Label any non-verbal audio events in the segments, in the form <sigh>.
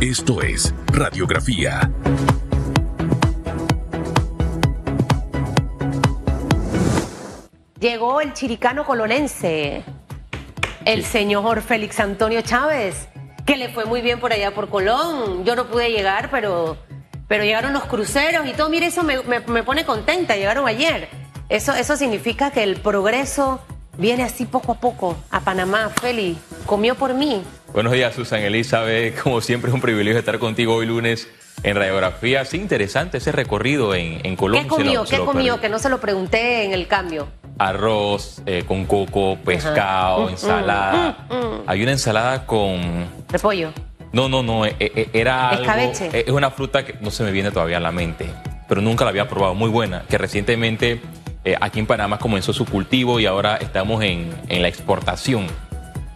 Esto es Radiografía. Llegó el chiricano colonense, el señor Félix Antonio Chávez, que le fue muy bien por allá por Colón. Yo no pude llegar, pero, pero llegaron los cruceros y todo. Mire, eso me, me- me pone contenta. Llegaron ayer. Eso, eso significa que el progreso viene así poco a poco a Panamá. Félix, comió por mí. Buenos días, Susan Elizabeth. <laughs> Como siempre, es un privilegio estar contigo hoy lunes en Radiografía. Sí, interesante ese recorrido en, en Colombia. ¿Qué comió? ¿Qué comió? Que no se lo pregunté en el cambio. Arroz eh, con coco, pescado, Mm, mm, ensalada. mm, mm. Hay una ensalada con... Repollo. No, no, no, eh, eh, era algo... Escabeche. Es una fruta que no se me viene todavía a la mente, pero nunca la había probado. Muy buena, que recientemente aquí en Panamá comenzó su cultivo y ahora estamos en, en la exportación.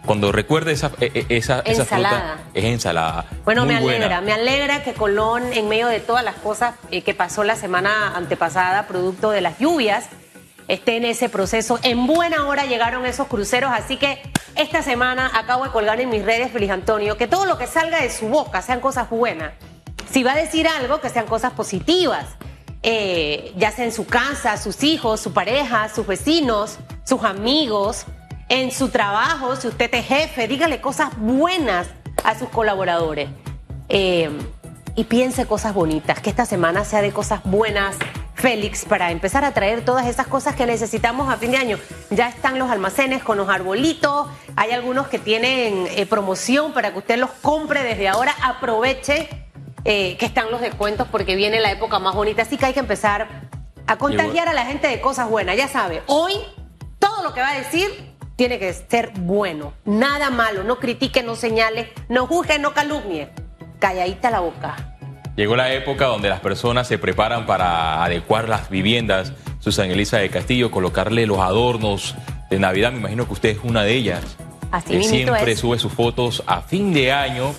Cuando recuerde esa, eh, eh, esa, esa Ensalada. fruta, es ensalada. Bueno, Muy me buena. alegra, me alegra que Colón, en medio de todas las cosas eh, que pasó la semana antepasada, producto de las lluvias, esté en ese proceso. En buena hora llegaron esos cruceros, así que esta semana acabo de colgar en mis redes, Feliz Antonio, que todo lo que salga de su boca sean cosas buenas. Si va a decir algo, que sean cosas positivas. Eh, ya sea en su casa, sus hijos, su pareja, sus vecinos, sus amigos, en su trabajo, si usted es jefe, dígale cosas buenas a sus colaboradores. Eh, y piense cosas bonitas, que esta semana sea de cosas buenas, Félix, para empezar a traer todas esas cosas que necesitamos a fin de año. Ya están los almacenes con los arbolitos, hay algunos que tienen eh, promoción para que usted los compre desde ahora, aproveche eh, que están los descuentos porque viene la época más bonita, así que hay que empezar a contagiar a la gente de cosas buenas. Ya sabe, hoy todo lo que va a decir tiene que ser bueno, nada malo, no critique, no señale, no juzgue, no calumnie. Calladita la boca. Llegó la época donde las personas se preparan para adecuar las viviendas. Susan Elisa de Castillo, colocarle los adornos de Navidad. Me imagino que usted es una de ellas. Así que siempre es. sube sus fotos a fin de año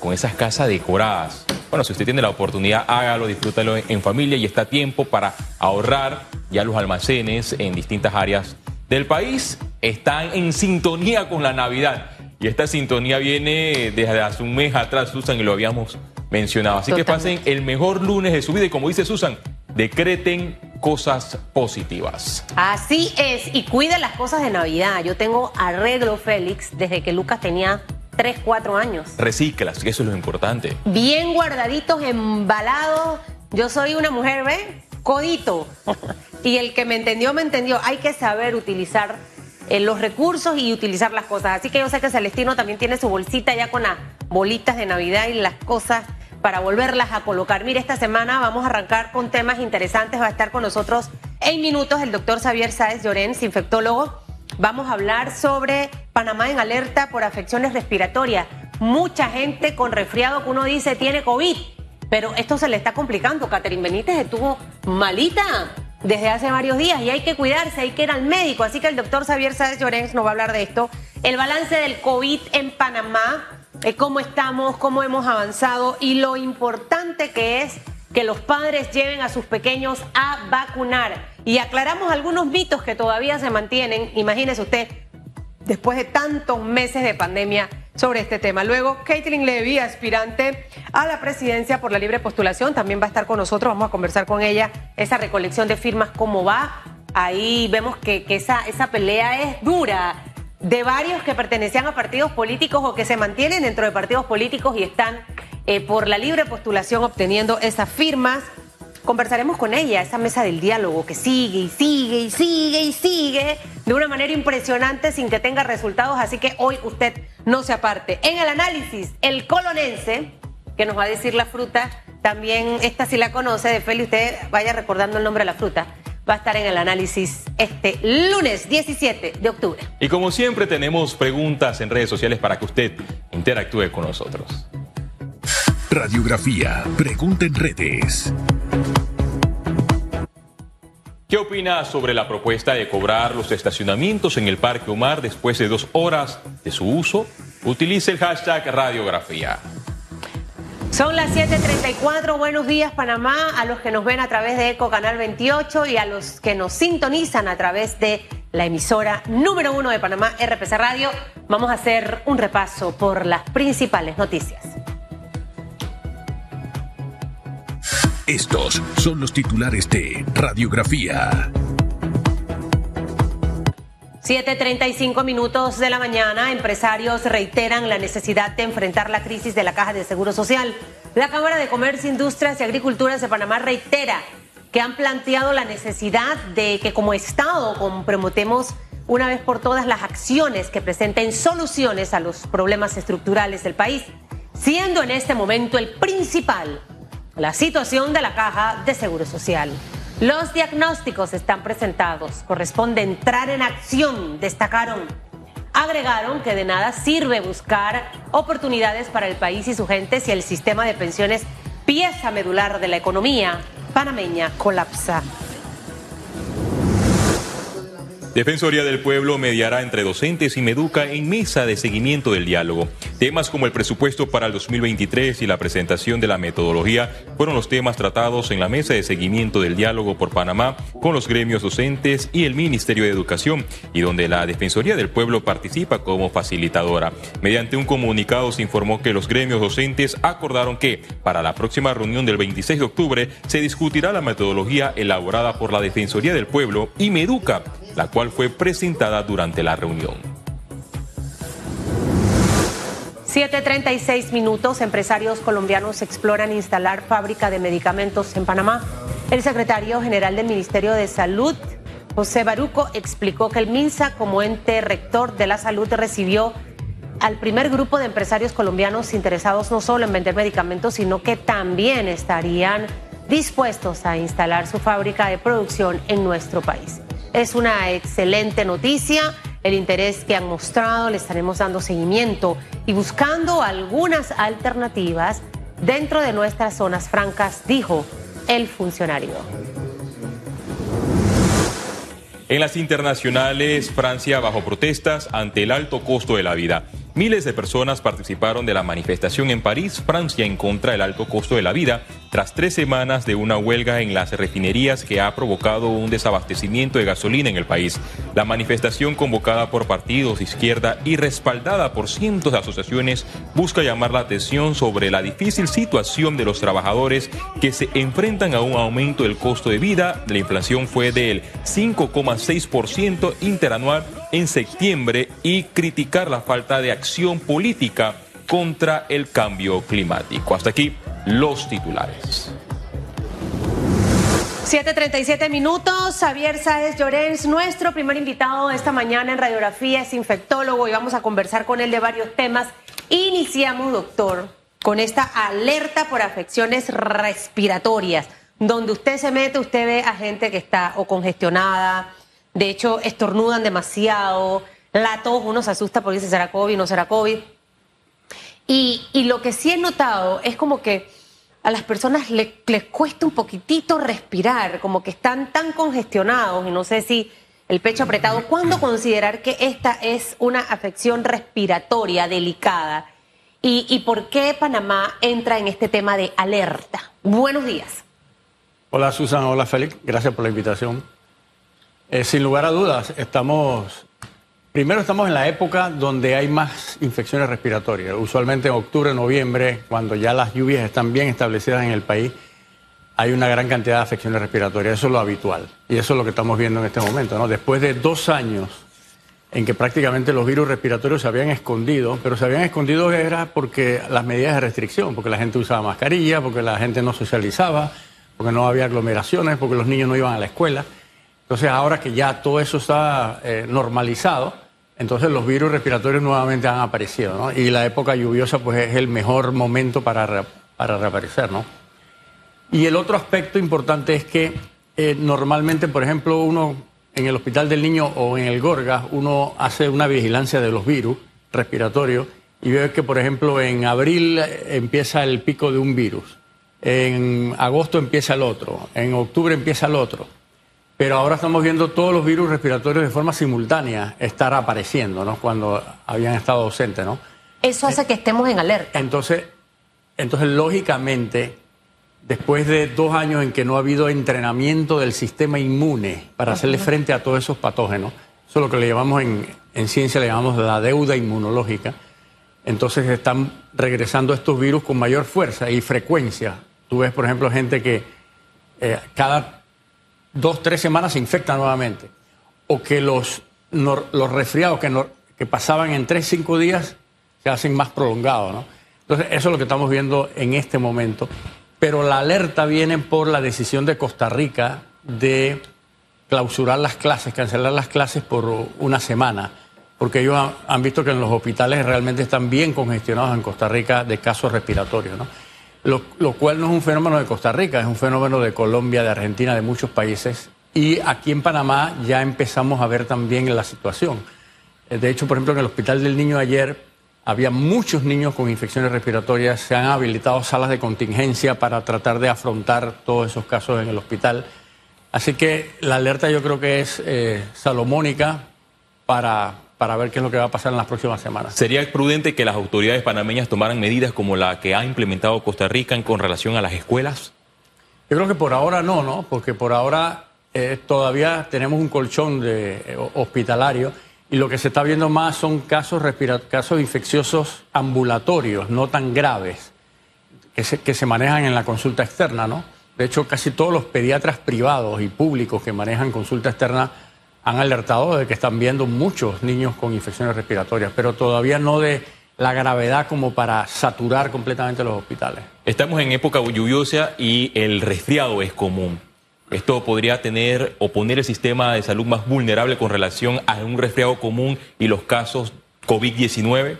con esas casas decoradas. Bueno, si usted tiene la oportunidad, hágalo, disfrútalo en- en familia y está a tiempo para ahorrar. Ya los almacenes en distintas áreas del país están en sintonía con la Navidad. Y esta sintonía viene desde hace un mes atrás, Susan, y lo habíamos mencionado. Así que pasen el mejor lunes de su vida y como dice Susan, decreten cosas positivas. Así es, y cuida las cosas de Navidad. Yo tengo arreglo, Félix, desde que Lucas tenía 3, 4 años. Recíclas, que eso es lo importante. Bien guardaditos, embalados. Yo soy una mujer, ¿ve? Codito. <laughs> Y el que me entendió, me entendió. Hay que saber utilizar los recursos y utilizar las cosas. Así que yo sé que Celestino también tiene su bolsita ya con las bolitas de Navidad y las cosas para volverlas a colocar. Mire, esta semana vamos a arrancar con temas interesantes. Va a estar con nosotros en minutos el doctor Xavier Sáez Llorens, infectólogo. Vamos a hablar sobre Panamá en alerta por afecciones respiratorias. Mucha gente con resfriado que uno dice tiene COVID, pero esto se le está complicando. Catherine Benítez estuvo malita desde hace varios días y hay que cuidarse, hay que ir al médico. Así que el doctor Xavier Sáez Llorens nos va a hablar de esto. El balance del COVID en Panamá, eh, cómo estamos, cómo hemos avanzado y lo importante que es que los padres lleven a sus pequeños a vacunar. Y aclaramos algunos mitos que todavía se mantienen. Imagínese usted, después de tantos meses de pandemia sobre este tema. Luego, Caitlin Levy, aspirante a la presidencia por la libre postulación, también va a estar con nosotros. Vamos a conversar con ella. Esa recolección de firmas, ¿cómo va? Ahí vemos que, que esa, esa pelea es dura de varios que pertenecían a partidos políticos o que se mantienen dentro de partidos políticos y están eh, por la libre postulación obteniendo esas firmas. Conversaremos con ella, esa mesa del diálogo que sigue y sigue y sigue y sigue de una manera impresionante sin que tenga resultados, así que hoy usted no se aparte. En el análisis, el colonense, que nos va a decir la fruta, también esta si la conoce, de Feli, usted vaya recordando el nombre de la fruta, va a estar en el análisis este lunes 17 de octubre. Y como siempre tenemos preguntas en redes sociales para que usted interactúe con nosotros. Radiografía. Pregunta en redes. ¿Qué opina sobre la propuesta de cobrar los estacionamientos en el Parque Omar después de dos horas de su uso? Utilice el hashtag radiografía. Son las 7:34. Buenos días, Panamá. A los que nos ven a través de Eco Canal 28 y a los que nos sintonizan a través de la emisora número uno de Panamá, RPC Radio, vamos a hacer un repaso por las principales noticias. Estos son los titulares de Radiografía. 7.35 minutos de la mañana, empresarios reiteran la necesidad de enfrentar la crisis de la Caja de Seguro Social. La Cámara de Comercio, Industrias y Agriculturas de Panamá reitera que han planteado la necesidad de que como Estado comprometemos una vez por todas las acciones que presenten soluciones a los problemas estructurales del país, siendo en este momento el principal la situación de la Caja de Seguro Social. Los diagnósticos están presentados, corresponde entrar en acción, destacaron. Agregaron que de nada sirve buscar oportunidades para el país y su gente si el sistema de pensiones, pieza medular de la economía panameña, colapsa. Defensoría del Pueblo mediará entre docentes y Meduca en mesa de seguimiento del diálogo. Temas como el presupuesto para el 2023 y la presentación de la metodología fueron los temas tratados en la mesa de seguimiento del diálogo por Panamá con los gremios docentes y el Ministerio de Educación, y donde la Defensoría del Pueblo participa como facilitadora. Mediante un comunicado se informó que los gremios docentes acordaron que para la próxima reunión del 26 de octubre se discutirá la metodología elaborada por la Defensoría del Pueblo y Meduca, la cual fue presentada durante la reunión. 7.36 minutos, empresarios colombianos exploran instalar fábrica de medicamentos en Panamá. El secretario general del Ministerio de Salud, José Baruco, explicó que el MINSA, como ente rector de la salud, recibió al primer grupo de empresarios colombianos interesados no solo en vender medicamentos, sino que también estarían dispuestos a instalar su fábrica de producción en nuestro país. Es una excelente noticia. El interés que han mostrado le estaremos dando seguimiento y buscando algunas alternativas dentro de nuestras zonas francas, dijo el funcionario. En las internacionales, Francia bajo protestas ante el alto costo de la vida. Miles de personas participaron de la manifestación en París, Francia, en contra del alto costo de la vida, tras tres semanas de una huelga en las refinerías que ha provocado un desabastecimiento de gasolina en el país. La manifestación convocada por partidos de izquierda y respaldada por cientos de asociaciones busca llamar la atención sobre la difícil situación de los trabajadores que se enfrentan a un aumento del costo de vida. La inflación fue del 5,6% interanual en septiembre y criticar la falta de acción política contra el cambio climático. Hasta aquí los titulares. 7.37 minutos, Javier Sáez Llorens, nuestro primer invitado esta mañana en radiografía, es infectólogo y vamos a conversar con él de varios temas. Iniciamos, doctor, con esta alerta por afecciones respiratorias. Donde usted se mete, usted ve a gente que está o congestionada, de hecho, estornudan demasiado, la tos, uno se asusta porque dice, ¿será COVID? ¿No será COVID? Y, lo que sí he notado es como que a las personas les cuesta un poquitito respirar, como que están tan congestionados y no sé si el pecho apretado. ¿Cuándo considerar que esta es una afección respiratoria delicada? ¿Y, y por qué Panamá entra en este tema de alerta? Buenos días. Hola Susana, hola Félix, gracias por la invitación. Eh, sin lugar a dudas, estamos, primero estamos en la época donde hay más infecciones respiratorias. Usualmente en octubre, noviembre, cuando ya las lluvias están bien establecidas en el país, hay una gran cantidad de afecciones respiratorias. Eso es lo habitual. Y eso es lo que estamos viendo en este momento. ¿no? Después de dos años en que prácticamente los virus respiratorios se habían escondido, pero se habían escondido era porque las medidas de restricción, porque la gente usaba mascarilla, porque la gente no socializaba, porque no había aglomeraciones, porque los niños no iban a la escuela. Entonces ahora que ya todo eso está eh, normalizado, entonces los virus respiratorios nuevamente han aparecido, ¿no? Y la época lluviosa pues es el mejor momento para, para reaparecer, ¿no? Y el otro aspecto importante es que eh, normalmente, por ejemplo, uno en el Hospital del Niño o en el Gorgas, uno hace una vigilancia de los virus respiratorios y ve que, por ejemplo, en abril empieza el pico de un virus, en agosto empieza el otro, en octubre empieza el otro. Pero ahora estamos viendo todos los virus respiratorios de forma simultánea estar apareciendo, ¿no? Cuando habían estado ausentes, ¿no? Eso hace que estemos en alerta. Entonces, entonces lógicamente, después de dos años en que no ha habido entrenamiento del sistema inmune para hacerle frente a todos esos patógenos, eso es lo que le llamamos en, en ciencia, le llamamos la deuda inmunológica, entonces están regresando estos virus con mayor fuerza y frecuencia. Tú ves, por ejemplo, gente que eh, cada dos, tres semanas se infecta nuevamente. O que los, los resfriados que, que pasaban en tres, cinco días se hacen más prolongados. Entonces, eso es lo que estamos viendo en este momento. Pero la alerta viene por la decisión de Costa Rica de clausurar las clases, cancelar las clases por una semana, porque ellos han, han visto que en los hospitales realmente están bien congestionados en Costa Rica de casos respiratorios, ¿no? Lo, cual no es un fenómeno de Costa Rica, es un fenómeno de Colombia, de Argentina, de muchos países. Y aquí en Panamá ya empezamos a ver también la situación. Eh, De hecho, por ejemplo, en el Hospital del Niño ayer había muchos niños con infecciones respiratorias, se han habilitado salas de contingencia para tratar de afrontar todos esos casos en el hospital. Así que la alerta yo creo que es eh, salomónica para, para ver qué es lo que va a pasar en las próximas semanas. ¿Sería prudente que las autoridades panameñas tomaran medidas como la que ha implementado Costa Rica en- con relación a las escuelas? Yo creo que por ahora no, ¿no? Porque por ahora eh, todavía tenemos un colchón de, eh, ho- hospitalario y lo que se está viendo más son casos, casos infecciosos ambulatorios, no tan graves, que se, que se manejan en la consulta externa, ¿no? De hecho, casi todos los pediatras privados y públicos que manejan consulta externa han alertado de que están viendo muchos niños con infecciones respiratorias, pero todavía no de la gravedad como para saturar completamente los hospitales. Estamos en época lluviosa y el resfriado es común. Esto podría tener o poner el sistema de salud más vulnerable con relación a un resfriado común y los casos COVID-19.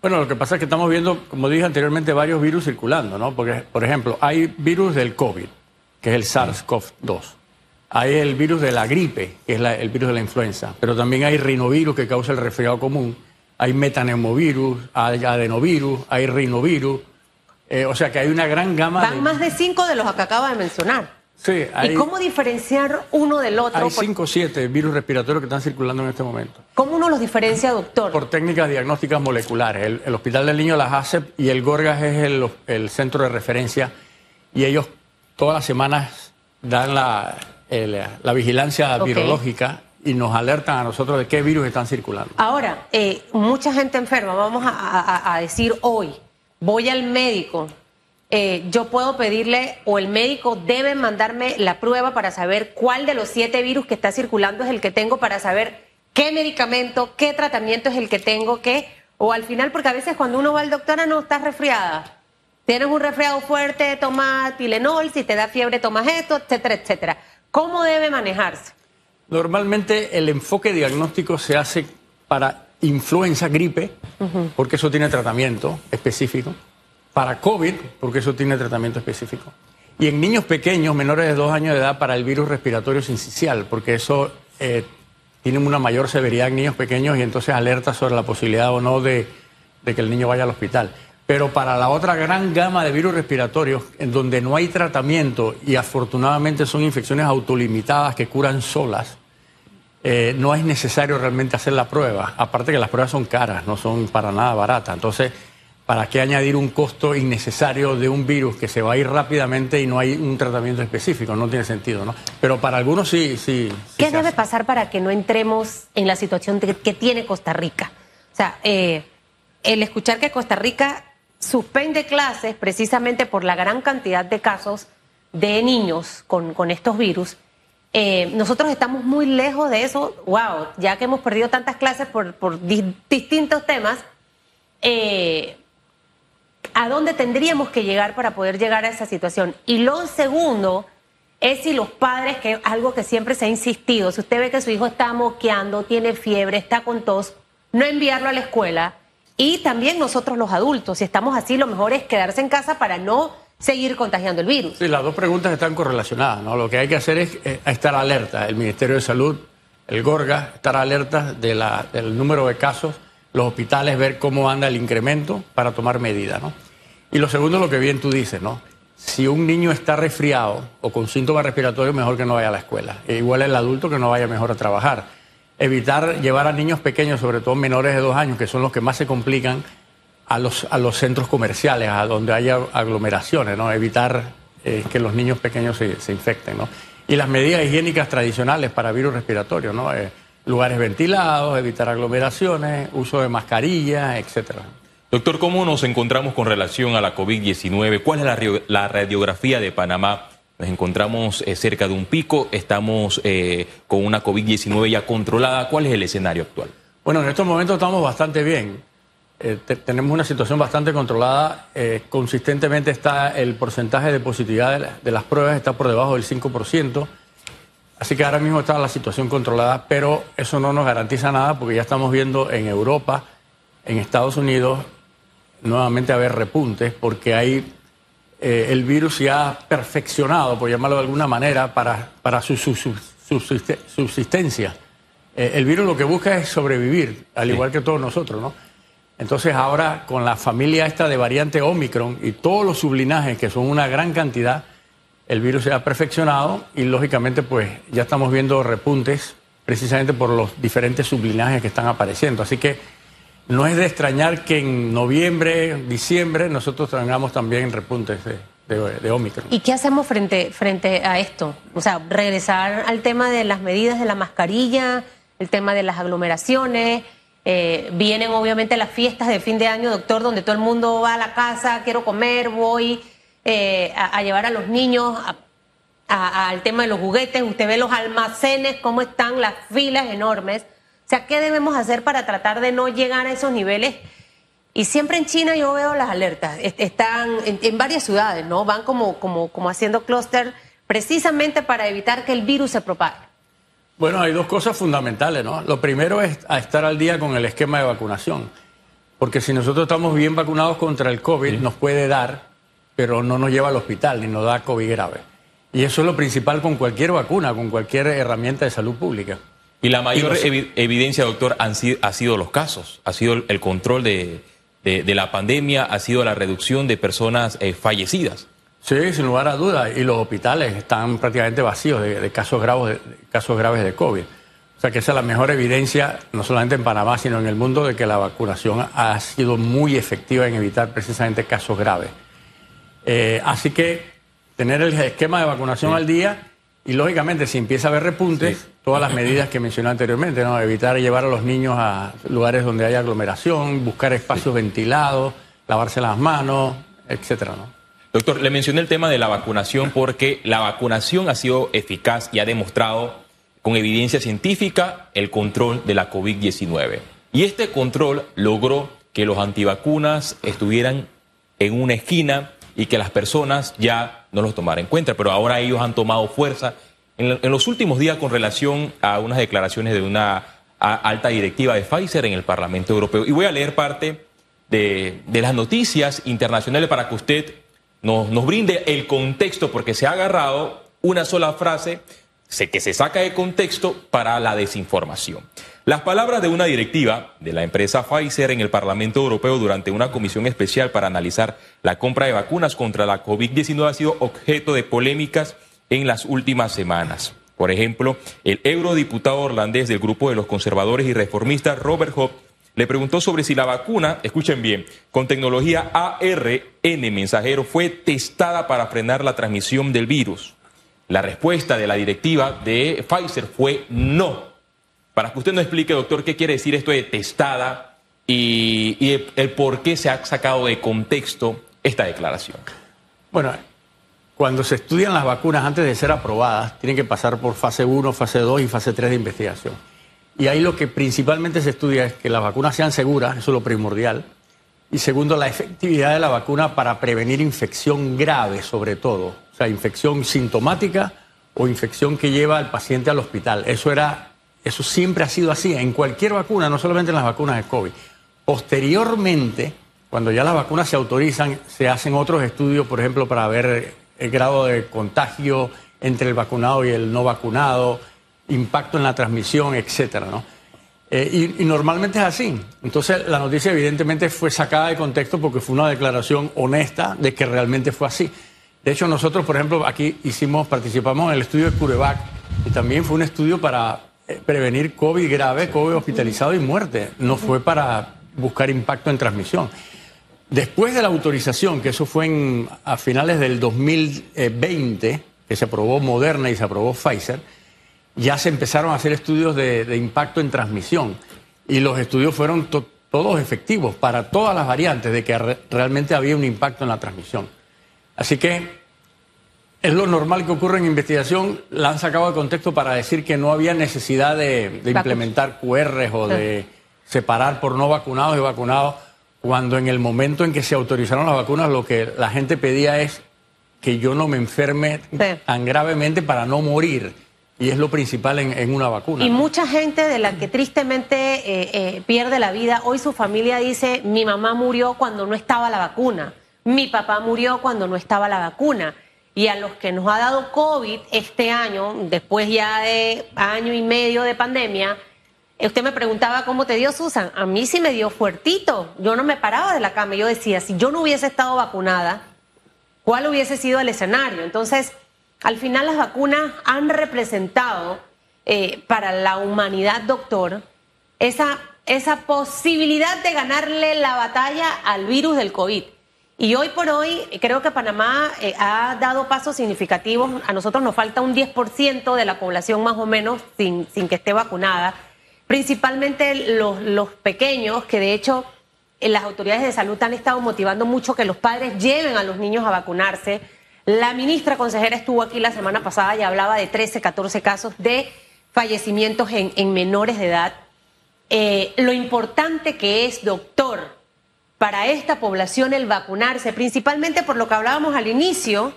Bueno, lo que pasa es que estamos viendo, como dije anteriormente, varios virus circulando, ¿no? Porque, por ejemplo, hay virus del COVID, que es el SARS-CoV-2. Hay el virus de la gripe, que es la- el virus de la influenza. Pero también hay rinovirus, que causa el resfriado común. Hay metaneumovirus, hay adenovirus, hay rinovirus. Eh, o sea que hay una gran gama Van de... más de cinco de los que acaba de mencionar. Sí, hay, ¿Y cómo diferenciar uno del otro? hay Por- cinco o siete virus respiratorios que están circulando en este momento. ¿Cómo uno los diferencia, doctor? Por técnicas diagnósticas moleculares. El, el Hospital del Niño, las ACEP y el Gorgas es el, el centro de referencia y ellos todas las semanas dan la, el- la vigilancia virológica y nos alertan a nosotros de qué virus están circulando. Ahora, eh, mucha gente enferma, vamos a, a- a decir hoy, voy al médico, eh, yo puedo pedirle o el médico debe mandarme la prueba para saber cuál de los siete virus que está circulando es el que tengo para saber qué medicamento, qué tratamiento es el que tengo, qué, o al final, porque a veces cuando uno va al doctor, ah, no, estás resfriada. Tienes un resfriado fuerte, toma Tilenol, si te da fiebre, tomas esto, etcétera, etcétera. ¿Cómo debe manejarse? Normalmente el enfoque diagnóstico se hace para influenza, gripe, porque eso tiene tratamiento específico, para COVID, porque eso tiene tratamiento específico, y en niños pequeños, menores de dos años de edad, para el virus respiratorio sincicial, porque eso eh, tiene una mayor severidad en niños pequeños y entonces alerta sobre la posibilidad o no de, de que el niño vaya al hospital. Pero para la otra gran gama de virus respiratorios, en donde no hay tratamiento y afortunadamente son infecciones autolimitadas que curan solas, eh, no es necesario realmente hacer la prueba. Aparte que las pruebas son caras, no son para nada baratas. Entonces, ¿para qué añadir un costo innecesario de un virus que se va a ir rápidamente y no hay un tratamiento específico? No tiene sentido, ¿no? Pero para algunos sí, sí. sí ¿Qué debe hace. pasar para que no entremos en la situación que tiene Costa Rica? O sea, eh, el escuchar que Costa Rica suspende clases precisamente por la gran cantidad de casos de niños con, con estos virus, eh, nosotros estamos muy lejos de eso. Wow, ya que hemos perdido tantas clases por, por di- distintos temas, eh, ¿a dónde tendríamos que llegar para poder llegar a esa situación? Y lo segundo es si los padres, que es algo que siempre se ha insistido, si usted ve que su hijo está moqueando, tiene fiebre, está con tos, no enviarlo a la escuela. Y también nosotros los adultos, si estamos así, lo mejor es quedarse en casa para no seguir contagiando el virus. Sí, las dos preguntas están correlacionadas, ¿no? Lo que hay que hacer es eh, estar alerta. El Ministerio de Salud, el Gorga, estar alerta del número de casos, los hospitales, ver cómo anda el incremento para tomar medidas, ¿no? Y lo segundo, lo que bien tú dices, ¿no? Si un niño está resfriado o con síntomas respiratorios, mejor que no vaya a la escuela. E igual el adulto que no vaya mejor a trabajar. Evitar llevar a niños pequeños, sobre todo menores de dos años, que son los que más se complican, a los, a los centros comerciales, a donde haya aglomeraciones, ¿no? Evitar eh, que los niños pequeños se, se infecten, ¿no? Y las medidas higiénicas tradicionales para virus respiratorios, ¿no? Eh, lugares ventilados, evitar aglomeraciones, uso de mascarillas, etcétera. Doctor, ¿cómo nos encontramos con relación a la COVID-19? ¿Cuál es la, radiografía de Panamá nos encontramos eh, cerca de un pico, estamos eh, con una COVID-19 ya controlada. ¿Cuál es el escenario actual? Bueno, en estos momentos estamos bastante bien. Eh, te- tenemos una situación bastante controlada. Consistentemente está el porcentaje de positividad de, de las pruebas está por debajo del 5%. Así que ahora mismo está la situación controlada, pero eso no nos garantiza nada porque ya estamos viendo en Europa, en Estados Unidos, nuevamente haber repuntes porque hay eh, el virus ya ha perfeccionado, por llamarlo de alguna manera, para, para su, su- su- subsiste- subsistencia. Eh, el virus lo que busca es sobrevivir, al Sí. igual que todos nosotros, ¿no? Entonces ahora con la familia esta de variante Omicron y todos los sublinajes, que son una gran cantidad, el virus se ha perfeccionado y lógicamente pues ya estamos viendo repuntes precisamente por los diferentes sublinajes que están apareciendo. Así que no es de extrañar que en noviembre, diciembre, nosotros tengamos también repuntes de, de- Omicron. ¿Y qué hacemos frente, frente a esto? O sea, regresar al tema de las medidas de la mascarilla, el tema de las aglomeraciones. eh, vienen obviamente las fiestas de fin de año, doctor, donde todo el mundo va a la casa, quiero comer, voy eh, a, llevar a los niños al tema de los juguetes. Usted ve los almacenes, cómo están las filas enormes. O sea, ¿qué debemos hacer para tratar de no llegar a esos niveles? Y siempre en China yo veo las alertas. Est- Están en, en varias ciudades, ¿no? Van como, como, como haciendo clúster precisamente para evitar que el virus se propague. Bueno, hay dos cosas fundamentales, ¿no? Lo primero es a estar al día con el esquema de vacunación, porque si nosotros estamos bien vacunados contra el COVID, nos puede dar, pero no nos lleva al hospital ni nos da COVID grave. Y eso es lo principal con cualquier vacuna, con cualquier herramienta de salud pública. Y la mayor Y evi- evidencia, doctor, han sido, ha sido los casos, ha sido el, control de, de- de la pandemia, ha sido la reducción de personas eh, fallecidas. Sí, sin lugar a dudas. Y los hospitales están prácticamente vacíos de, de casos, graves casos graves de COVID. O sea que esa es la mejor evidencia, no solamente en Panamá, sino en el mundo, de que la vacunación ha sido muy efectiva en evitar precisamente casos graves. Eh, así que tener el esquema de vacunación al día y, lógicamente, si empieza a haber repuntes, todas las medidas que mencioné anteriormente, ¿no? evitar llevar a los niños a lugares donde haya aglomeración, buscar espacios ventilados, lavarse las manos, etcétera, ¿no? Doctor, le mencioné el tema de la vacunación porque la vacunación ha sido eficaz y ha demostrado con evidencia científica el control de la COVID-19. Y este control logró que los antivacunas estuvieran en una esquina y que las personas ya no los tomaran en cuenta. Pero ahora ellos han tomado fuerza en, los últimos días con relación a unas declaraciones de una alta directiva de Pfizer en el Parlamento Europeo. Y voy a leer parte de, las noticias internacionales para que usted nos, brinde el contexto, porque se ha agarrado una sola frase se- que se saca de contexto para la desinformación. Las palabras de una directiva de la empresa Pfizer en el Parlamento Europeo durante una comisión especial para analizar la compra de vacunas contra la COVID-19 ha sido objeto de polémicas en las últimas semanas. Por ejemplo, el eurodiputado holandés del grupo de los conservadores y reformistas, Robert Hope, le preguntó sobre si la vacuna, escuchen bien, con tecnología ARN mensajero fue testada para frenar la transmisión del virus. La respuesta de la directiva de Pfizer fue no. Para que usted nos explique, doctor, qué quiere decir esto de testada y, y el, el por qué se ha sacado de contexto esta declaración. Bueno, cuando se estudian las vacunas antes de ser aprobadas, tienen que pasar por fase 1, fase 2 y fase 3 de investigación. Y ahí lo que principalmente se estudia es que las vacunas sean seguras, eso es lo primordial. Y segundo, la efectividad de la vacuna para prevenir infección grave, sobre todo. O sea, infección sintomática o infección que lleva al paciente al hospital. Eso era, eso siempre ha sido así en cualquier vacuna, no solamente en las vacunas de COVID. Posteriormente, cuando ya las vacunas se autorizan, se hacen otros estudios, por ejemplo, para ver el grado de contagio entre el vacunado y el no vacunado, impacto en la transmisión, etcétera, ¿no? Eh, y, normalmente es así. Entonces, la noticia evidentemente fue sacada de contexto porque fue una declaración honesta de que realmente fue así. De hecho, nosotros, por ejemplo, aquí hicimos, participamos en el estudio de Curevac y también fue un estudio para eh, prevenir COVID grave, COVID hospitalizado y muerte. No fue para buscar impacto en transmisión. Después de la autorización, que eso fue en- a finales del 2020, que se aprobó Moderna y se aprobó Pfizer, ya se empezaron a hacer estudios de, de impacto en transmisión. Y los estudios fueron to- todos efectivos para todas las variantes de que re- realmente había un impacto en la transmisión. Así que es lo normal que ocurre en investigación. La han sacado de contexto para decir que no había necesidad de, de implementar QRs o de separar por no vacunados y vacunados, cuando en el momento en que se autorizaron las vacunas lo que la gente pedía es que yo no me enferme Sí. tan gravemente para no morir. Y es lo principal en, en una vacuna. Y ¿no? mucha gente de la que tristemente eh, eh, pierde la vida, hoy su familia dice, mi mamá murió cuando no estaba la vacuna, mi papá murió cuando no estaba la vacuna. Y a los que nos ha dado COVID este año, después ya de año y medio de pandemia, usted me preguntaba cómo te dio Susan. A mí sí me dio fuertito. Yo no me paraba de la cama. Yo decía, si yo no hubiese estado vacunada, cuál hubiese sido el escenario. Entonces, al final las vacunas han representado eh, para la humanidad, doctor, esa, esa posibilidad de ganarle la batalla al virus del COVID. Y hoy por hoy creo que Panamá eh, ha dado pasos significativos. A nosotros nos falta un 10% de la población más o menos sin, sin que esté vacunada. Principalmente los, pequeños, que de hecho eh, las autoridades de salud han estado motivando mucho que los padres lleven a los niños a vacunarse. La ministra consejera estuvo aquí la semana pasada y hablaba de 13, 14 casos de fallecimientos en, en menores de edad. Eh, lo importante que es, doctor, para esta población el vacunarse, principalmente por lo que hablábamos al inicio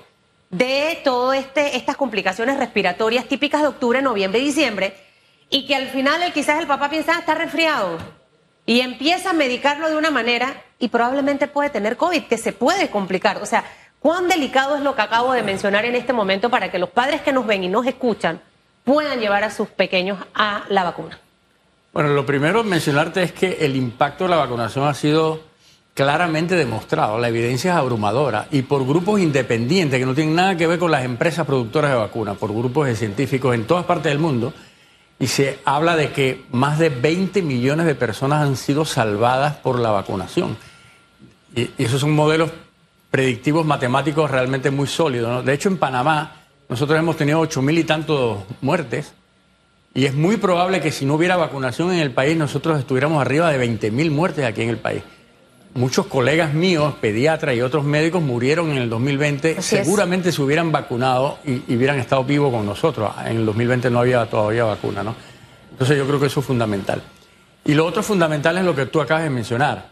de todas este, estas complicaciones respiratorias típicas de octubre, noviembre y diciembre, y que al final el, quizás el papá piensa, "Ah, está resfriado, y empieza a medicarlo de una manera y probablemente puede tener COVID, que se puede complicar. O sea, cuán delicado es lo que acabo de mencionar en este momento para que los padres que nos ven y nos escuchan puedan llevar a sus pequeños a la vacuna. Bueno, lo primero mencionarte es que el impacto de la vacunación ha sido claramente demostrado. La evidencia es abrumadora y por grupos independientes que no tienen nada que ver con las empresas productoras de vacunas, por grupos de científicos en todas partes del mundo. Y se habla de que más de 20 millones de personas han sido salvadas por la vacunación. Y, esos son modelos predictivos matemáticos realmente muy sólidos. De hecho, en Panamá nosotros hemos tenido 8 mil y tantos muertes y es muy probable que si no hubiera vacunación en el país, nosotros estuviéramos arriba de 20.000 muertes aquí en el país. Muchos colegas míos, pediatras y otros médicos, murieron en el 2020. Así es. Seguramente se hubieran vacunado y, y hubieran estado vivos con nosotros. En el 2020 no había todavía vacuna, ¿no? Entonces yo creo que eso es fundamental. Y lo otro fundamental es lo que tú acabas de mencionar.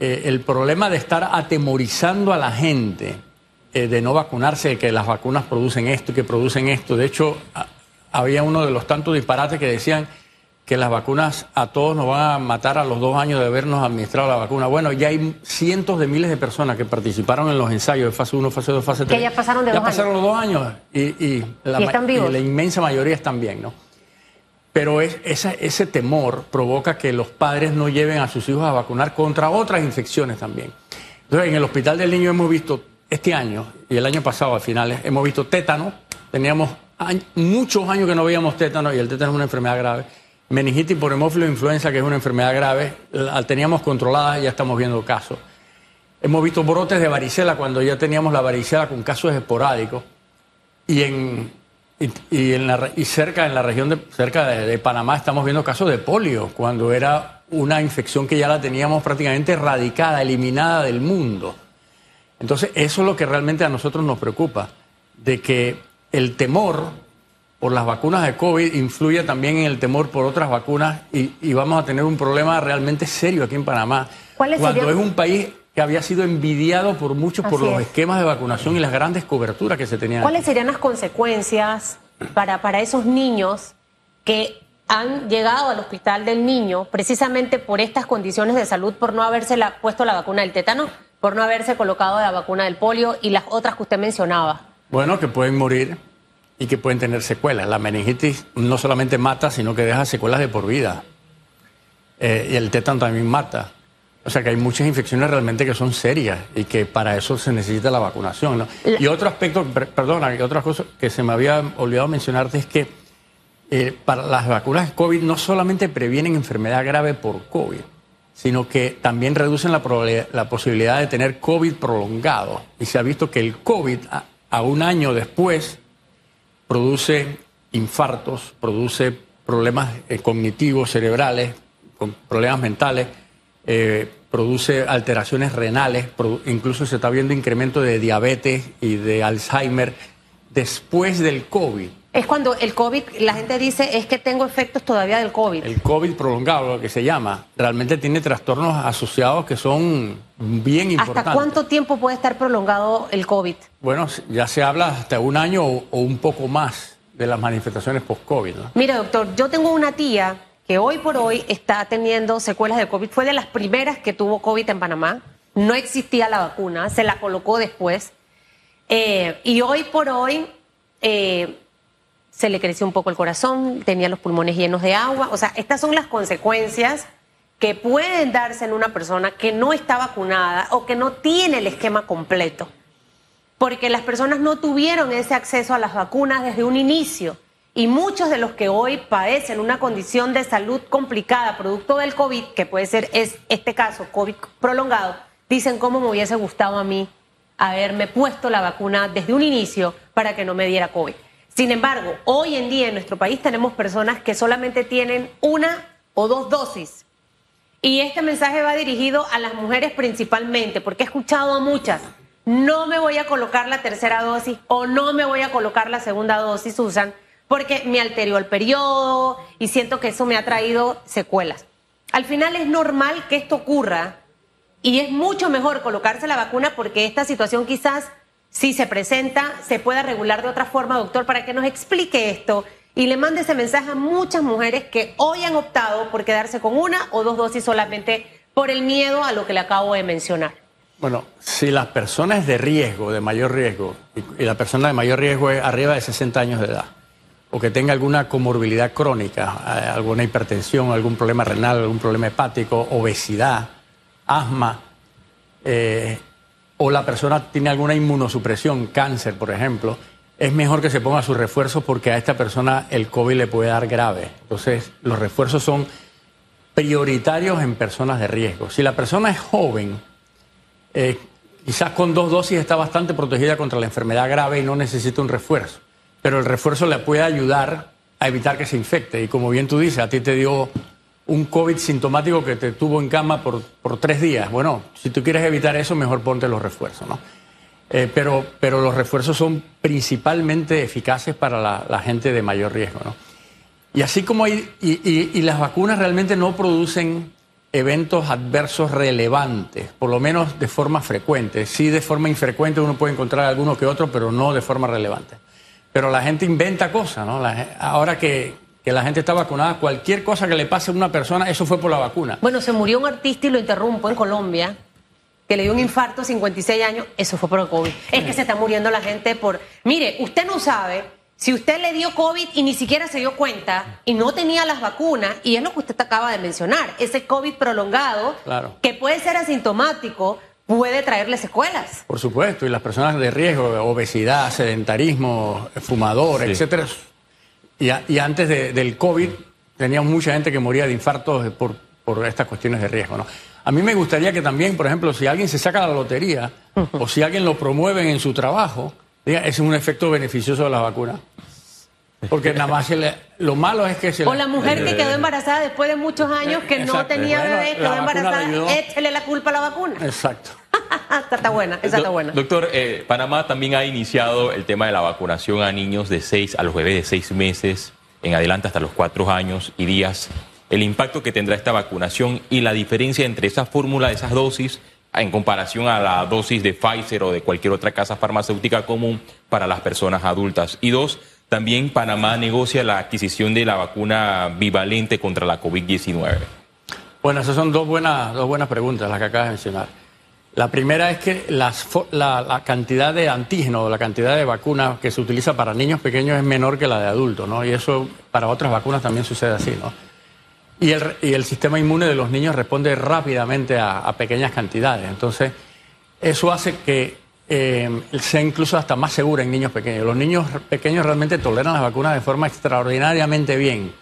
Eh, el problema de estar atemorizando a la gente eh, de no vacunarse, de que las vacunas producen esto y que producen esto. De hecho, a- había uno de los tantos disparates que decían que las vacunas a todos nos van a matar a los dos años de habernos administrado la vacuna. Bueno, ya hay cientos de miles de personas que participaron en los ensayos de fase 1, fase 2, fase 3. ya pasaron de ya dos pasaron los dos años y, y la, Y están vivos. y la inmensa mayoría están bien, ¿no? Pero es, esa- ese temor provoca que los padres no lleven a sus hijos a vacunar contra otras infecciones también. Entonces, en el Hospital del Niño hemos visto este año y el año pasado a finales, hemos visto tétano. Teníamos muchos años que no veíamos tétano y el tétano es una enfermedad grave. Meningitis por hemófilo influenza, que es una enfermedad grave, la teníamos controlada ya estamos viendo casos. Hemos visto brotes de varicela cuando ya teníamos la varicela con casos esporádicos. Y, en, y, la cerca, en la región de, cerca de, de Panamá estamos viendo casos de polio, cuando era una infección que ya la teníamos prácticamente erradicada, eliminada del mundo. Entonces, eso es lo que realmente a nosotros nos preocupa, de que el temor por las vacunas de COVID influye también en el temor por otras vacunas y, y vamos a tener un problema realmente serio aquí en Panamá. ¿Cuáles Cuando es un país que había sido envidiado por muchos por los es. esquemas de vacunación y las grandes coberturas que se tenían. ¿Cuáles serían las consecuencias para, para esos niños que han llegado al hospital del niño precisamente por estas condiciones de salud, por no haberse la- puesto la vacuna del tétano, por no haberse colocado la vacuna del polio y las otras que usted mencionaba? Bueno, que pueden morir y que pueden tener secuelas. La meningitis no solamente mata, sino que deja secuelas de por vida. Eh, y el tétano también mata. O sea que hay muchas infecciones realmente que son serias y que para eso se necesita la vacunación. ¿no? Y otro aspecto, per- perdona, y otra cosa que se me había olvidado mencionarte es que eh, para las vacunas COVID no solamente previenen enfermedad grave por COVID, sino que también reducen la, la posibilidad de tener COVID prolongado. Y se ha visto que el COVID, a, a un año después, produce infartos, produce problemas eh, cognitivos, cerebrales, problemas mentales, eh, produce alteraciones renales, incluso se está viendo incremento de diabetes y de Alzheimer después del COVID. Es cuando el COVID, la gente dice, es que tengo efectos todavía del COVID. El COVID prolongado, lo que se llama, realmente tiene trastornos asociados que son bien importantes. ¿Hasta cuánto tiempo puede estar prolongado el COVID? Bueno, ya se habla hasta un año o, o un poco más de las manifestaciones post-COVID. ¿no? Mire, doctor, yo tengo una tía que hoy por hoy está teniendo secuelas de COVID. Fue de las primeras que tuvo COVID en Panamá. No existía la vacuna, se la colocó después. Eh, y hoy por hoy eh, se le creció un poco el corazón, tenía los pulmones llenos de agua. O sea, estas son las consecuencias que pueden darse en una persona que no está vacunada o que no tiene el esquema completo. Porque las personas no tuvieron ese acceso a las vacunas desde un inicio. Y muchos de los que hoy padecen una condición de salud complicada producto del COVID, que puede ser es este caso, COVID prolongado, dicen cómo me hubiese gustado a mí haberme puesto la vacuna desde un inicio para que no me diera COVID. Sin embargo, hoy en día en nuestro país tenemos personas que solamente tienen una o dos dosis. Y este mensaje va dirigido a las mujeres principalmente, porque he escuchado a muchas, no me voy a colocar la tercera dosis o no me voy a colocar la segunda dosis, Susan, porque me alteró el periodo y siento que eso me ha traído secuelas. Al final es normal que esto ocurra y es mucho mejor colocarse la vacuna porque esta situación quizás, si se presenta, se pueda regular de otra forma, doctor, para que nos explique esto y le mande ese mensaje a muchas mujeres que hoy han optado por quedarse con una o dos dosis solamente por el miedo a lo que le acabo de mencionar. Bueno, si las personas de riesgo, de mayor riesgo, y, la persona de mayor riesgo es arriba de 60 años de edad, o que tenga alguna comorbilidad crónica, eh, alguna hipertensión, algún problema renal, algún problema hepático, obesidad, asma, eh, o la persona tiene alguna inmunosupresión, cáncer, por ejemplo, es mejor que se ponga sus refuerzos porque a esta persona el COVID le puede dar grave. Entonces, los refuerzos son prioritarios en personas de riesgo. Si la persona es joven, eh, quizás con dos dosis está bastante protegida contra la enfermedad grave y no necesita un refuerzo. Pero el refuerzo le puede ayudar a evitar que se infecte. Y como bien tú dices, a ti te dio un COVID sintomático que te tuvo en cama por, por tres días. Bueno, si tú quieres evitar eso, mejor ponte los refuerzos, ¿no? Eh, pero, pero los refuerzos son principalmente eficaces para la, gente de mayor riesgo, ¿no? Y así como hay, y, y- las vacunas realmente no producen eventos adversos relevantes, por lo menos de forma frecuente. Sí, de forma infrecuente uno puede encontrar alguno que otro, pero no de forma relevante. Pero la gente inventa cosas, ¿no? Ahora que, que la gente está vacunada, cualquier cosa que le pase a una persona, eso fue por la vacuna. Bueno, se murió un artista y lo interrumpo en Colombia, que le dio un infarto a 56 años, eso fue por el COVID. Es que se está muriendo la gente por... Mire, usted no sabe si usted le dio COVID y ni siquiera se dio cuenta y no tenía las vacunas, y es lo que usted acaba de mencionar, ese COVID prolongado, Claro. que puede ser asintomático, puede traerle secuelas. Por supuesto, y las personas de riesgo, obesidad, sedentarismo, fumador, Sí. etcétera. Y, a- y antes de- del COVID teníamos mucha gente que moría de infartos por, por estas cuestiones de riesgo. ¿no? A mí me gustaría que también, por ejemplo, si alguien se saca la lotería o si alguien lo promueve en su trabajo, diga, ese es un efecto beneficioso de la vacuna. Porque nada más se le- lo malo es que se O la mujer que quedó embarazada después de muchos años que no tenía bebé, quedó embarazada, échele la culpa a la vacuna. Exacto. <laughs> está buena, esa está buena. Doctor, eh, Panamá también ha iniciado el tema de la vacunación a niños de 6, a los bebés de 6 meses en adelante hasta los 4 años y días. El impacto que tendrá esta vacunación y la diferencia entre esa fórmula esas dosis en comparación a la dosis de Pfizer o de cualquier otra casa farmacéutica común para las personas adultas. Y dos, también Panamá negocia la adquisición de la vacuna bivalente contra la COVID-19. Bueno, esas son dos buenas, dos buenas preguntas las que acabas de mencionar. La primera es que la, cantidad de antígenos, la cantidad de vacunas que se utiliza para niños pequeños es menor que la de adultos, ¿no? Y eso para otras vacunas también sucede así, ¿no? Y el, sistema inmune de los niños responde rápidamente a, a pequeñas cantidades. Entonces, eso hace que eh, sea incluso hasta más segura en niños pequeños. Los niños pequeños realmente toleran las vacunas de forma extraordinariamente bien,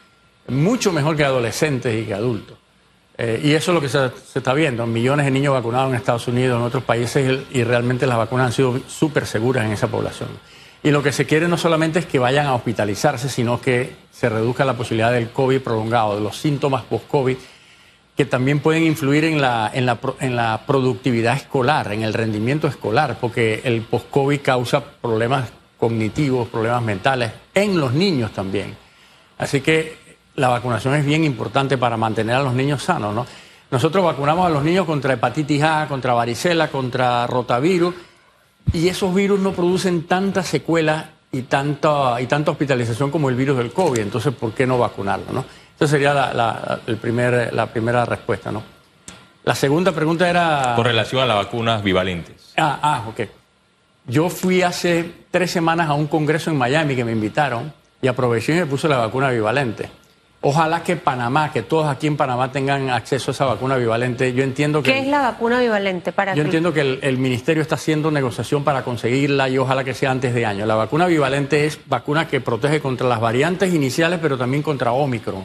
mucho mejor que adolescentes y que adultos. Eh, y eso es lo que se, está viendo, millones de niños vacunados en Estados Unidos, en otros países, y, realmente las vacunas han sido súper seguras en esa población. Y lo que se quiere no solamente es que vayan a hospitalizarse, sino que se reduzca la posibilidad del COVID prolongado, de los síntomas post-COVID, que también pueden influir en la, en, la, en la productividad escolar, en el rendimiento escolar, porque el post-COVID causa problemas cognitivos, problemas mentales, en los niños también. Así que la vacunación es bien importante para mantener a los niños sanos, ¿no? Nosotros vacunamos a los niños contra hepatitis A, contra varicela, contra rotavirus, y esos virus no producen tantas secuelas y tanta, y tanta hospitalización como el virus del COVID. Entonces, ¿por qué no vacunarlo? ¿no? Esa sería la, la, el primer, la primera respuesta. ¿no? La segunda pregunta era... Con relación a las vacunas bivalentes. Ah, ah, ok. Yo fui hace tres semanas a un congreso en Miami que me invitaron y aproveché y me puse la vacuna bivalente. Ojalá que Panamá, que todos aquí en Panamá tengan acceso a esa vacuna bivalente. Yo entiendo que... ¿Qué es la vacuna bivalente para Yo ti? entiendo que el, el ministerio está haciendo negociación para conseguirla y ojalá que sea antes de año. La vacuna bivalente es vacuna que protege contra las variantes iniciales, pero también contra Omicron.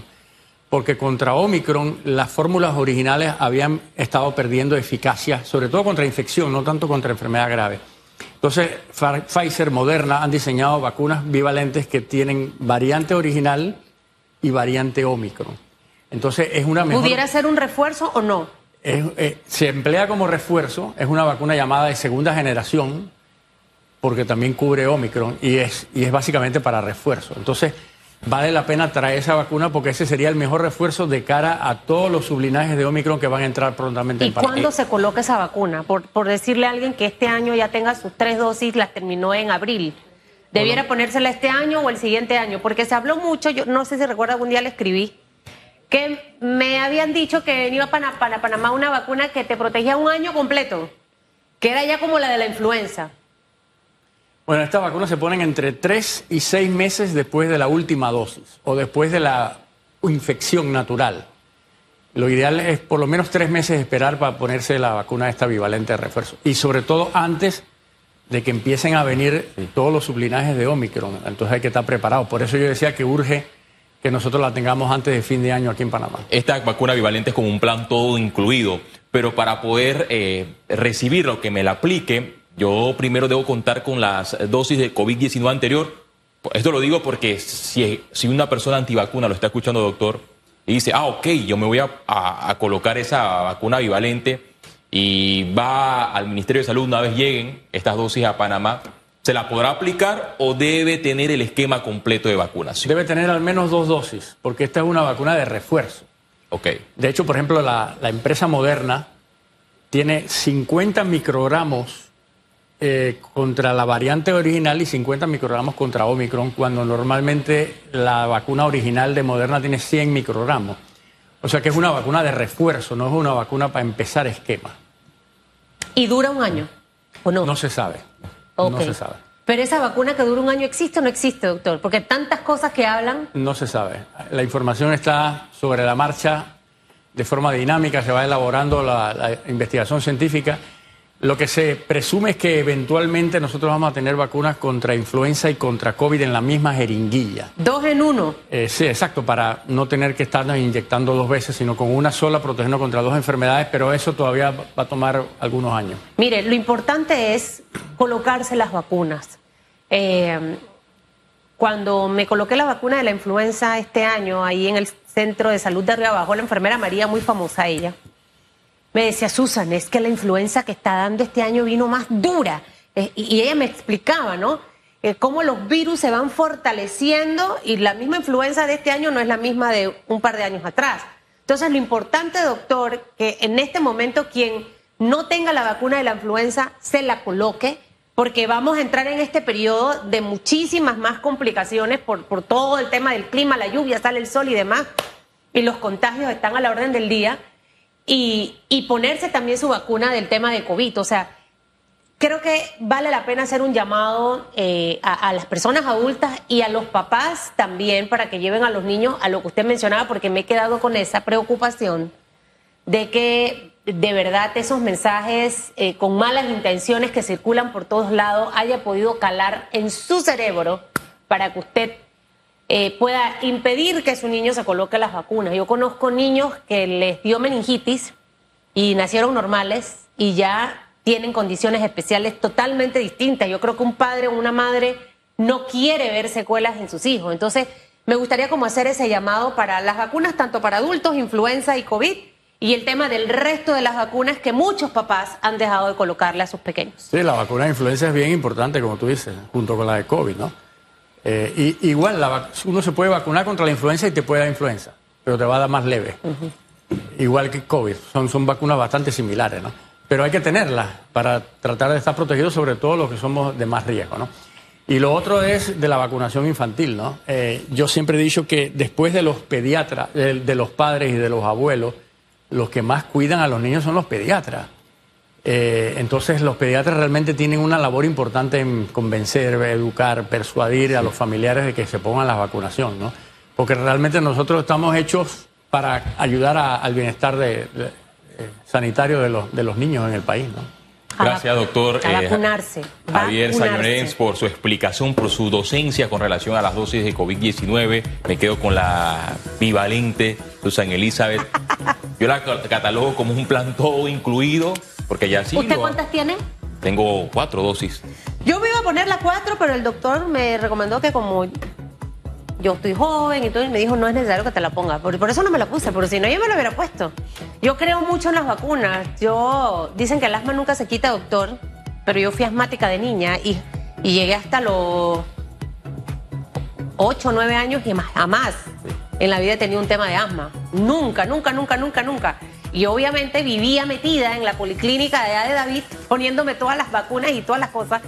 Porque contra Omicron las fórmulas originales habían estado perdiendo eficacia, sobre todo contra infección, no tanto contra enfermedad grave. Entonces, Pfizer, Moderna han diseñado vacunas bivalentes que tienen variante original y variante Omicron. Entonces, es una mejor... ¿Pudiera ser un refuerzo o no? Es- eh, se emplea como refuerzo, es una vacuna llamada de segunda generación, porque también cubre Omicron y es, y es básicamente para refuerzo. Entonces, vale la pena traer esa vacuna porque ese sería el mejor refuerzo de cara a todos los sublinajes de Omicron que van a entrar prontamente ¿Y en cuándo se coloca esa vacuna? Por, por decirle a alguien que este año ya tenga sus tres dosis, las terminó en abril. ¿Debiera ponérsela este año o el siguiente año? Porque se habló mucho, yo no sé si recuerda, algún día le escribí, que me habían dicho que venía para, para Panamá una vacuna que te protegía un año completo, que era ya como la de la influenza. Bueno, estas vacunas se ponen entre 3 y 6 meses después de la última dosis o después de la infección natural. Lo ideal es por lo menos 3 meses esperar para ponerse la vacuna esta bivalente de refuerzo. Y sobre todo antes de que empiecen a venir todos los sublinajes de Omicron. Entonces hay que estar preparados. Por eso yo decía que urge que nosotros la tengamos antes de fin de año aquí en Panamá. Esta vacuna bivalente es como un plan todo incluido, pero para poder eh, recibirlo, que me la aplique, yo primero debo contar con las dosis de COVID-19 anterior. Esto lo digo porque si, si una persona antivacuna lo está escuchando, doctor, y dice, ah, ok, yo me voy a, a- a colocar esa vacuna bivalente y va al Ministerio de Salud una vez lleguen estas dosis a Panamá, ¿se la podrá aplicar o debe tener el esquema completo de vacunación? Debe tener al menos dos dosis, porque esta es una vacuna de refuerzo. Ok. De hecho, por ejemplo, la, la empresa Moderna tiene 50 microgramos eh, contra la variante original y 50 microgramos contra Omicron, cuando normalmente la vacuna original de Moderna tiene 100 microgramos. O sea que es una vacuna de refuerzo, no es una vacuna para empezar esquema. ¿Y dura un año? ¿O no? No se sabe. No se sabe. Pero esa vacuna que dura un año existe o no existe, doctor? Porque tantas cosas que hablan. No se sabe. La información está sobre la marcha de forma dinámica, se va elaborando la, la investigación científica. Lo que se presume es que eventualmente nosotros vamos a tener vacunas contra influenza y contra COVID en la misma jeringuilla. Dos en uno. Eh, sí, exacto, para no tener que estarnos inyectando dos veces, sino con una sola protegernos contra dos enfermedades, pero eso todavía va a tomar algunos años. Mire, lo importante es colocarse las vacunas. Eh, cuando me coloqué la vacuna de la influenza este año, ahí en el centro de salud de Río Abajo, la enfermera María, muy famosa ella, me decía, Susan, es que la influenza que está dando este año vino más dura. Eh, y ella me explicaba, ¿no? Eh, cómo los virus se van fortaleciendo y la misma influenza de este año no es la misma de un par de años atrás. Entonces, lo importante, doctor, que en este momento quien no tenga la vacuna de la influenza se la coloque, porque vamos a entrar en este periodo de muchísimas más complicaciones por todo el tema del clima, la lluvia, sale el sol y demás, y los contagios están a la orden del día, y, y ponerse también su vacuna del tema de COVID. O sea, creo que vale la pena hacer un llamado eh, a, las personas adultas y a los papás también para que lleven a los niños a lo que usted mencionaba, porque me he quedado con esa preocupación de que de verdad esos mensajes eh, con malas intenciones que circulan por todos lados haya podido calar en su cerebro para que usted eh, pueda impedir que su niño se coloque las vacunas. Yo conozco niños que les dio meningitis y nacieron normales y ya tienen condiciones especiales totalmente distintas. Yo creo que un padre o una madre no quiere ver secuelas en sus hijos. Entonces, me gustaría como hacer ese llamado para las vacunas, tanto para adultos, influenza y COVID, y el tema del resto de las vacunas que muchos papás han dejado de colocarle a sus pequeños. Sí, la vacuna de influenza es bien importante, como tú dices, junto con la de COVID, ¿no? Eh, y, igual, la, uno se puede vacunar contra la influenza y te puede dar influenza, pero te va a dar más leve. Igual que COVID, son, son vacunas bastante similares, ¿no? Pero hay que tenerlas para tratar de estar protegidos, sobre todo los que somos de más riesgo, ¿no? Y lo otro es de la vacunación infantil, ¿no? Eh, yo siempre he dicho que después de los pediatras, de los padres y de los abuelos, los que más cuidan a los niños son los pediatras. Eh, entonces los pediatras realmente tienen una labor importante en convencer, educar, persuadir a los familiares de que se pongan la vacunación, ¿no? Porque realmente nosotros estamos hechos para ayudar al bienestar de, eh, sanitario de los, de los niños en el país, ¿no? Gracias, doctor. A eh, vacunarse. Javier Sayonens, por su explicación, por su docencia con relación a las dosis de COVID-19. Me quedo con la bivalente Susan Elizabeth. Yo la <laughs> catalogo como un plan todo incluido, porque ya sí. ¿Usted cuántas tiene? Tengo cuatro dosis. Yo me iba a poner las cuatro, pero el doctor me recomendó que como yo estoy joven y todo, y me dijo, no es necesario que te la ponga. Por, por, eso no me la puse, porque si no, yo me la hubiera puesto. Yo creo mucho en las vacunas. Yo, dicen que el asma nunca se quita, doctor, pero yo fui asmática de niña y, y llegué hasta los 8 o 9 años y más, jamás en la vida he tenido un tema de asma. Nunca, nunca, nunca, nunca, nunca. Y obviamente vivía metida en la policlínica de allá de David, poniéndome todas las vacunas y todas las cosas.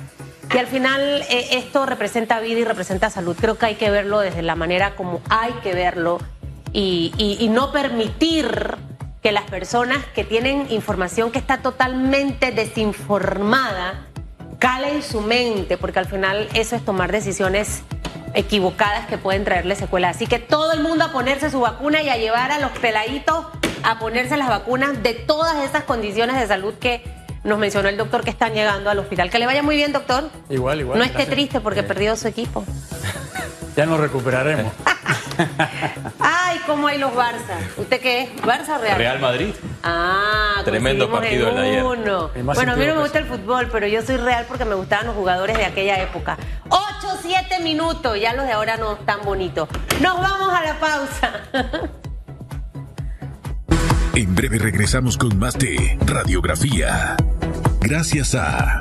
Y al final eh, esto representa vida y representa salud. Creo que hay que verlo desde la manera como hay que verlo y, no permitir que las personas que tienen información que está totalmente desinformada cale en su mente, porque al final eso es tomar decisiones equivocadas que pueden traerle secuelas. Así que todo el mundo a ponerse su vacuna y a llevar a los peladitos a ponerse las vacunas de todas esas condiciones de salud que nos mencionó el doctor que están llegando al hospital. Que le vaya muy bien, doctor. Igual, igual. No esté triste porque perdió su equipo. <laughs> Ya nos recuperaremos. <laughs> Ay, cómo hay los Barça. ¿Usted qué es? ¿Barça Real? Real Madrid. Ah, tremendo partido de ayer. Bueno, a mí no me gusta el fútbol, pero yo soy Real porque me gustaban los jugadores de aquella época. 8, 7 minutos, ya los de ahora no tan bonitos. Nos vamos a la pausa. <laughs> En breve regresamos con más de Radiografía. Gracias a...